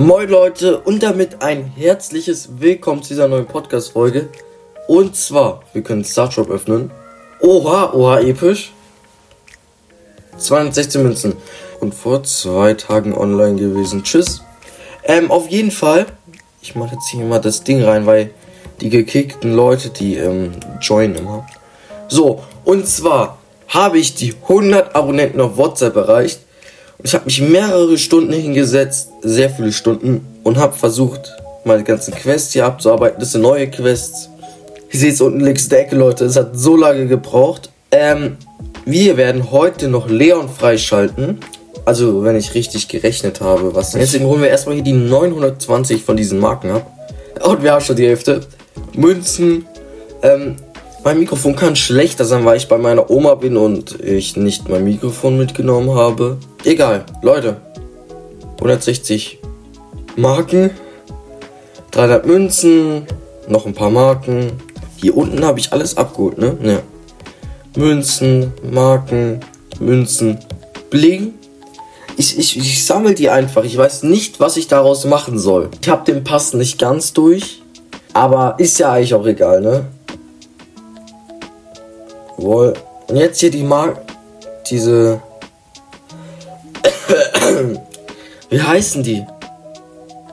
Moin Leute und damit ein herzliches Willkommen zu dieser neuen Podcast-Folge. Und zwar, wir können Starshop öffnen. Oha, oha, episch. 216 Münzen. Und vor zwei Tagen online gewesen. Tschüss. Ähm, auf jeden Fall. Ich mache jetzt hier mal das Ding rein, weil die gekickten Leute, die ähm, joinen immer. So, und zwar habe ich die 100 Abonnenten auf WhatsApp erreicht. Ich habe mich mehrere Stunden hingesetzt, sehr viele Stunden, und habe versucht, meine ganzen Quests hier abzuarbeiten. Das sind neue Quests. Ihr seht es unten links der Ecke, Leute. Es hat so lange gebraucht. Ähm, wir werden heute noch Leon freischalten. Also, wenn ich richtig gerechnet habe, was. Deswegen holen wir erstmal hier die 920 von diesen Marken ab. Und wir haben schon die Hälfte. Münzen. Ähm, mein Mikrofon kann schlechter sein, weil ich bei meiner Oma bin und ich nicht mein Mikrofon mitgenommen habe. Egal, Leute. 160 Marken. 300 Münzen. Noch ein paar Marken. Hier unten habe ich alles abgeholt, ne? Ja. Münzen, Marken, Münzen, Bling. Ich, ich, ich sammle die einfach. Ich weiß nicht, was ich daraus machen soll. Ich habe den Pass nicht ganz durch. Aber ist ja eigentlich auch egal, ne? Wohl. Und jetzt hier die Mark. Diese. Wie heißen die?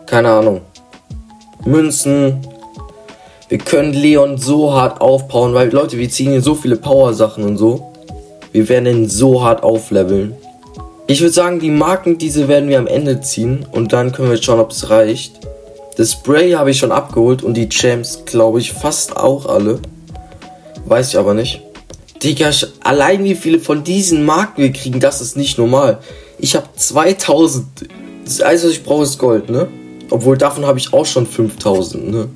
Keine Ahnung. Münzen. Wir können Leon so hart aufbauen, weil Leute, wir ziehen hier so viele Power-Sachen und so. Wir werden ihn so hart aufleveln. Ich würde sagen, die Marken, diese werden wir am Ende ziehen und dann können wir schauen, ob es reicht. Das Spray habe ich schon abgeholt und die Champs, glaube ich, fast auch alle. Weiß ich aber nicht. Digga, allein wie viele von diesen Marken wir kriegen, das ist nicht normal. Ich habe 2000. Das Einzige, was ich brauche, ist Gold, ne? Obwohl davon habe ich auch schon 5000, ne?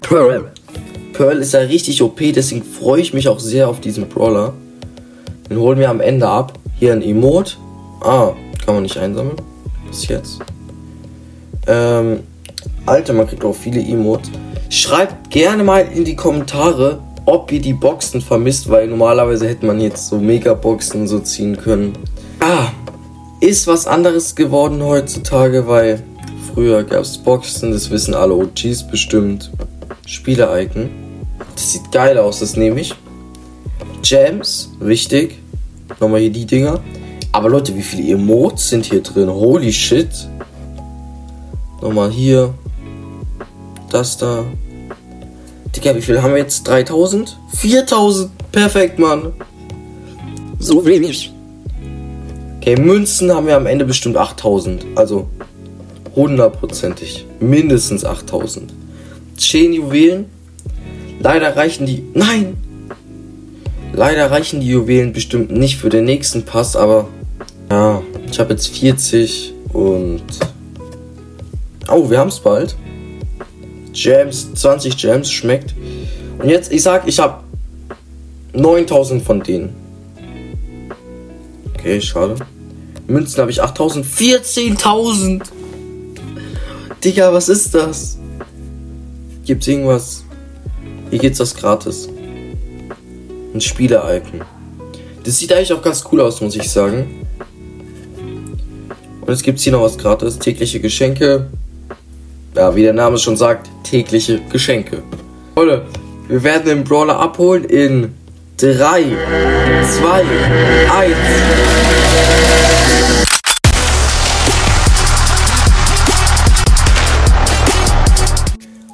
Pearl. Pearl ist ja richtig OP, deswegen freue ich mich auch sehr auf diesen Brawler. Den holen wir am Ende ab. Hier ein Emote. Ah, kann man nicht einsammeln. Bis jetzt. Ähm, Alter, man kriegt auch viele Emotes. Schreibt gerne mal in die Kommentare, ob ihr die Boxen vermisst, weil normalerweise hätte man jetzt so Megaboxen so ziehen können. Ah, ist was anderes geworden heutzutage, weil früher gab es Boxen, das wissen alle OGs bestimmt. Spieler-Icon. Das sieht geil aus, das nehme ich. Gems, wichtig. Nochmal hier die Dinger. Aber Leute, wie viele Emotes sind hier drin? Holy shit. Nochmal hier. Das da. Digga, wie viel haben wir jetzt? 3000? 4000? Perfekt, Mann. So wenig. Okay, Münzen haben wir am Ende bestimmt 8000. Also hundertprozentig. Mindestens 8000. 10 Juwelen. Leider reichen die. Nein! Leider reichen die Juwelen bestimmt nicht für den nächsten Pass, aber ja, ich habe jetzt 40 und. Oh, wir haben es bald. Gems, 20 Gems schmeckt. Und jetzt, ich sag, ich habe 9000 von denen. Okay, schade. Münzen habe ich 8000. 14.000! Digga, was ist das? Gibt's irgendwas? Hier geht's das gratis. Ein Spieler-Icon. Das sieht eigentlich auch ganz cool aus, muss ich sagen. Und es gibt hier noch was gratis. Tägliche Geschenke. Ja, wie der Name schon sagt, tägliche Geschenke. Leute, wir werden den Brawler abholen in 3, 2, 1.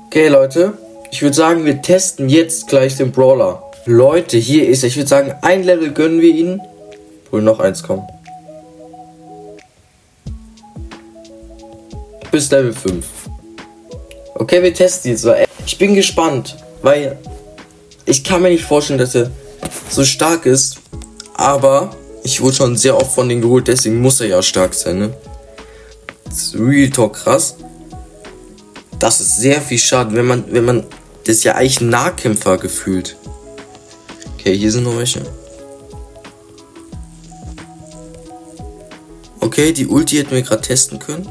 Okay, Leute. Ich würde sagen, wir testen jetzt gleich den Brawler. Leute, hier ist er. Ich würde sagen, ein Level gönnen wir ihnen. Wohl noch eins kommen. Bis Level 5. Okay, wir testen jetzt. Ich bin gespannt, weil ich kann mir nicht vorstellen, dass er so stark ist. Aber ich wurde schon sehr oft von denen geholt, deswegen muss er ja stark sein, ne? Das ist Real Talk krass. Das ist sehr viel Schaden, wenn man, wenn man, das ist ja eigentlich ein Nahkämpfer gefühlt. Okay, hier sind noch welche. Okay, die Ulti hätten wir gerade testen können.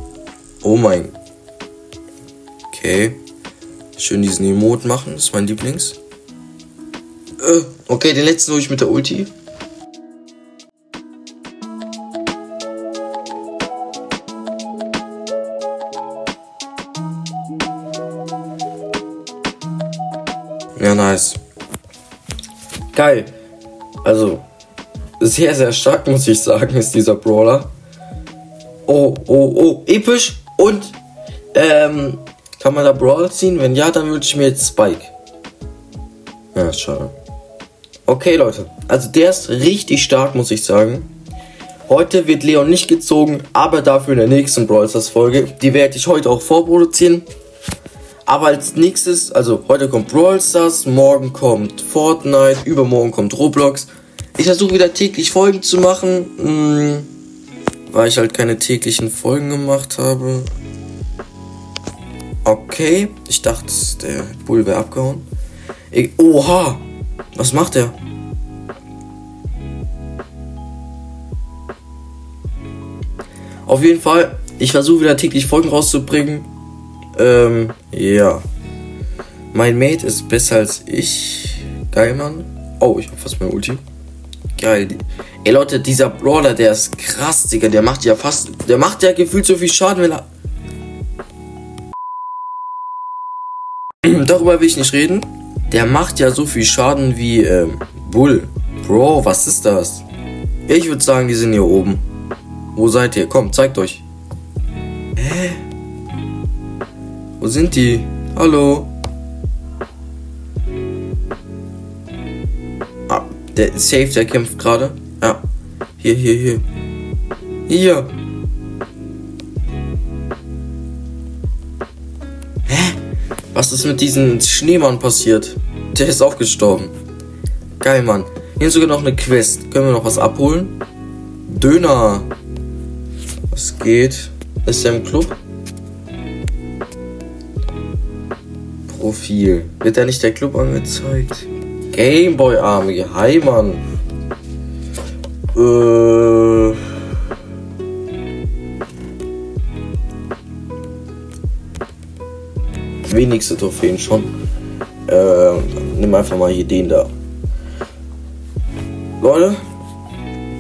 Oh mein. Okay. Schön diesen Emote machen, das ist mein Lieblings. Äh, okay, den letzten hole ich mit der Ulti. Ja, nice. Geil. Also, sehr, sehr stark, muss ich sagen, ist dieser Brawler. Oh, oh, oh, episch und ähm, kann man da Brawl ziehen? Wenn ja, dann wünsche ich mir jetzt Spike. Ja, schade. Okay, Leute. Also, der ist richtig stark, muss ich sagen. Heute wird Leon nicht gezogen, aber dafür in der nächsten Brawl Stars Folge. Die werde ich heute auch vorproduzieren. Aber als nächstes, also heute kommt Brawl Stars, morgen kommt Fortnite, übermorgen kommt Roblox. Ich versuche wieder täglich Folgen zu machen, mh, hm, weil ich halt keine täglichen Folgen gemacht habe. Okay, ich dachte, der Bull wäre abgehauen. Ich, oha, was macht er? Auf jeden Fall, ich versuche wieder täglich Folgen rauszubringen. Ähm, ja. Mein Mate ist besser als ich. Geil, Mann. Oh, ich hab fast mein Ulti. Geil. Ey, Leute, dieser Brawler, der ist krass, Digga. Der macht ja fast. Der macht ja gefühlt so viel Schaden, wenn er. Darüber will ich nicht reden. Der macht ja so viel Schaden wie ähm, Bull. Bro, was ist das? Ich würde sagen, die sind hier oben. Wo seid ihr? Kommt, zeigt euch. Hä? Wo sind die? Hallo? Ah, der Safe, der kämpft gerade. Ja. Hier, hier, hier. Hier. Was ist mit diesem Schneemann passiert? Der ist auch gestorben. Geil, Mann. Hier sogar noch eine Quest. Können wir noch was abholen? Döner. Was geht? Ist er im Club? Profil. Wird da nicht der Club angezeigt? Gameboy Army. Hi, Mann. Äh. Wenigste Trophäen schon. Äh, nimm einfach mal hier den da. Leute,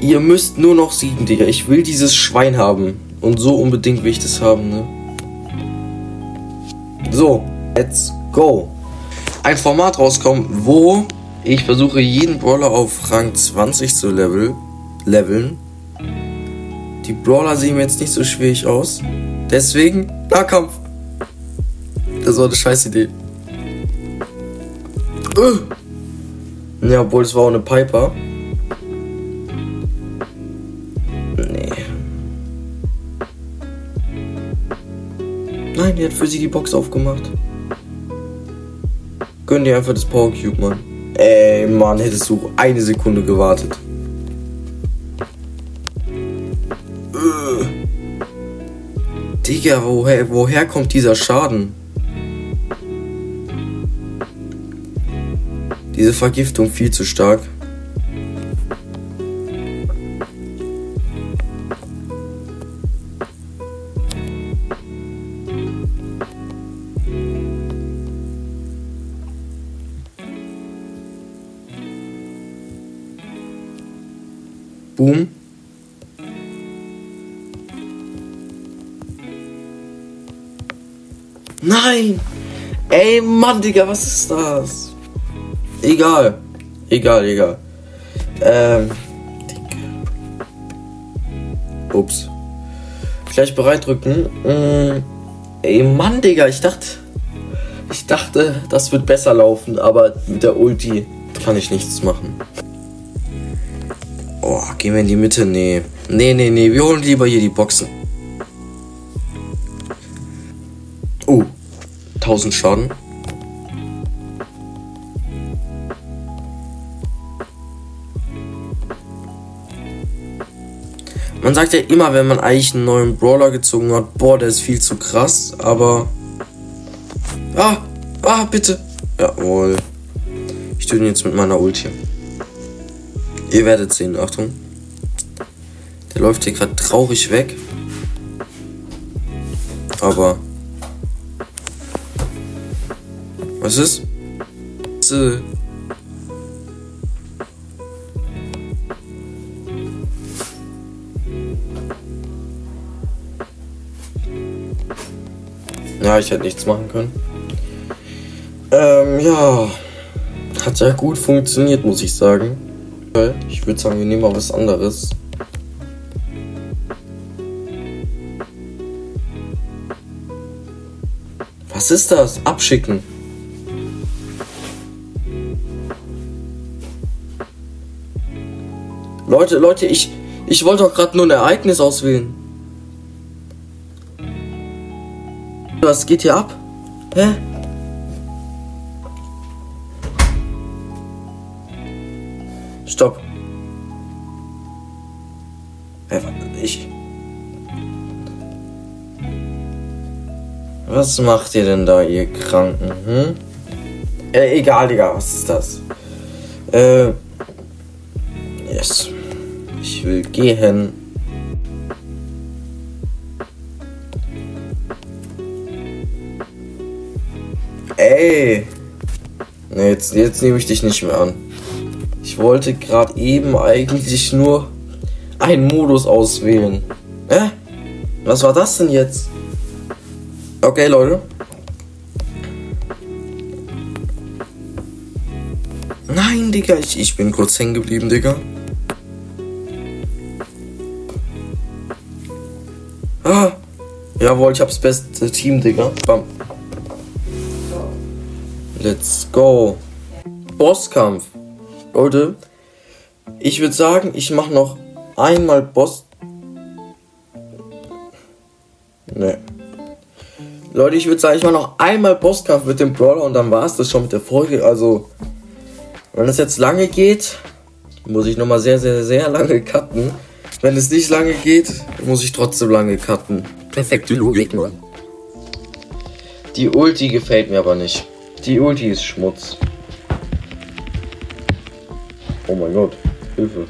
Ihr müsst nur noch siegen, Digga. Ich will dieses Schwein haben. Und so unbedingt will ich das haben, ne? So, let's go. Ein Format rauskommen, wo ich versuche, jeden Brawler auf Rang 20 zu level, leveln. Die Brawler sehen mir jetzt nicht so schwierig aus. Deswegen, Nahkampf. Das war eine scheiß Idee. Ja, obwohl es war auch eine Piper. Nein, die hat für sie die Box aufgemacht. Gönn dir einfach das Power Cube, Mann. Ey, Mann, hättest du eine Sekunde gewartet. Äh. Digga, woher, woher kommt dieser Schaden? Diese Vergiftung viel zu stark. Boom. Nein! Ey, Mann, Digga, was ist das? Egal. Egal, egal. Ähm. Ups. Gleich bereitdrücken. Mm, ey, Mann, Digga, ich dachte. Ich dachte, das wird besser laufen, aber mit der Ulti kann ich nichts machen. Oh, gehen wir in die Mitte? Nee. Nee, nee, nee. Wir holen lieber hier die Boxen. Oh. 1000 Schaden. Man sagt ja immer, wenn man eigentlich einen neuen Brawler gezogen hat, boah, der ist viel zu krass, aber. Ah, ah, bitte. Jawohl. Ich tue ihn jetzt mit meiner Ulti. Ihr werdet sehen, Achtung. Der läuft hier gerade traurig weg. Aber. Was ist? Ja, ich hätte nichts machen können. Ähm, ja. Hat ja gut funktioniert, muss ich sagen. Ich würde sagen, wir nehmen mal was anderes. Was ist das? Abschicken. Leute, Leute, ich, ich wollte doch gerade nur ein Ereignis auswählen. Was geht hier ab? Hä? Stopp. Ich. Was macht ihr denn da, ihr Kranken? Hm? Äh, egal, Digga, was ist das? Äh. Yes. Ich will gehen. Ey. Nee, jetzt, jetzt nehme ich dich nicht mehr an. Ich wollte gerade eben eigentlich nur einen Modus auswählen. Hä? Was war das denn jetzt? Okay, Leute. Nein, Digga, ich, ich bin kurz hängen geblieben, Digga. Ah, jawohl, ich hab's beste Team, Digga. Bam. Let's go. Bosskampf. Leute, ich würde sagen, ich mache noch einmal Boss. Ne. Leute, ich würde sagen, ich mache noch einmal Bosskampf mit dem Brawler und dann war es das schon mit der Folge. Also, wenn es jetzt lange geht, muss ich nochmal sehr, sehr, sehr lange cutten. Wenn es nicht lange geht, muss ich trotzdem lange cutten. Perfekte Logik nur. Die Ulti gefällt mir aber nicht. Die Ulti ist Schmutz. Oh mein Gott. Hilfe.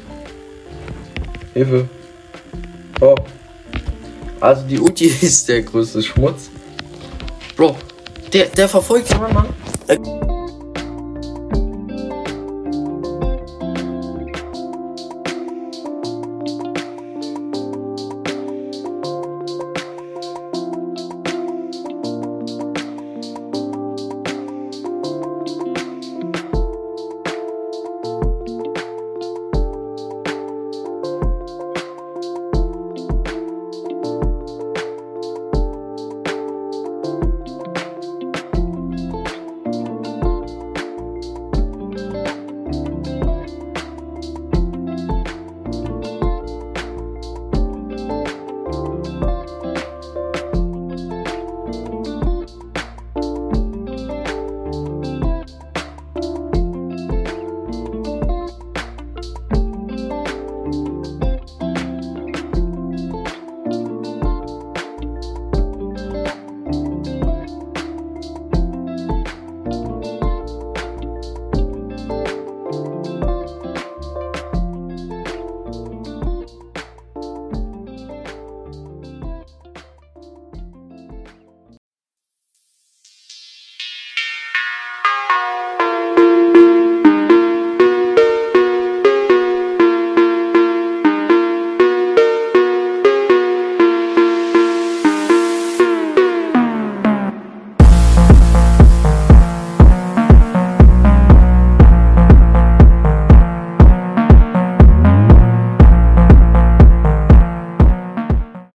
Hilfe. Oh. Also die Ulti ist der größte Schmutz. Bro, der, der verfolgt jemanden, Mann.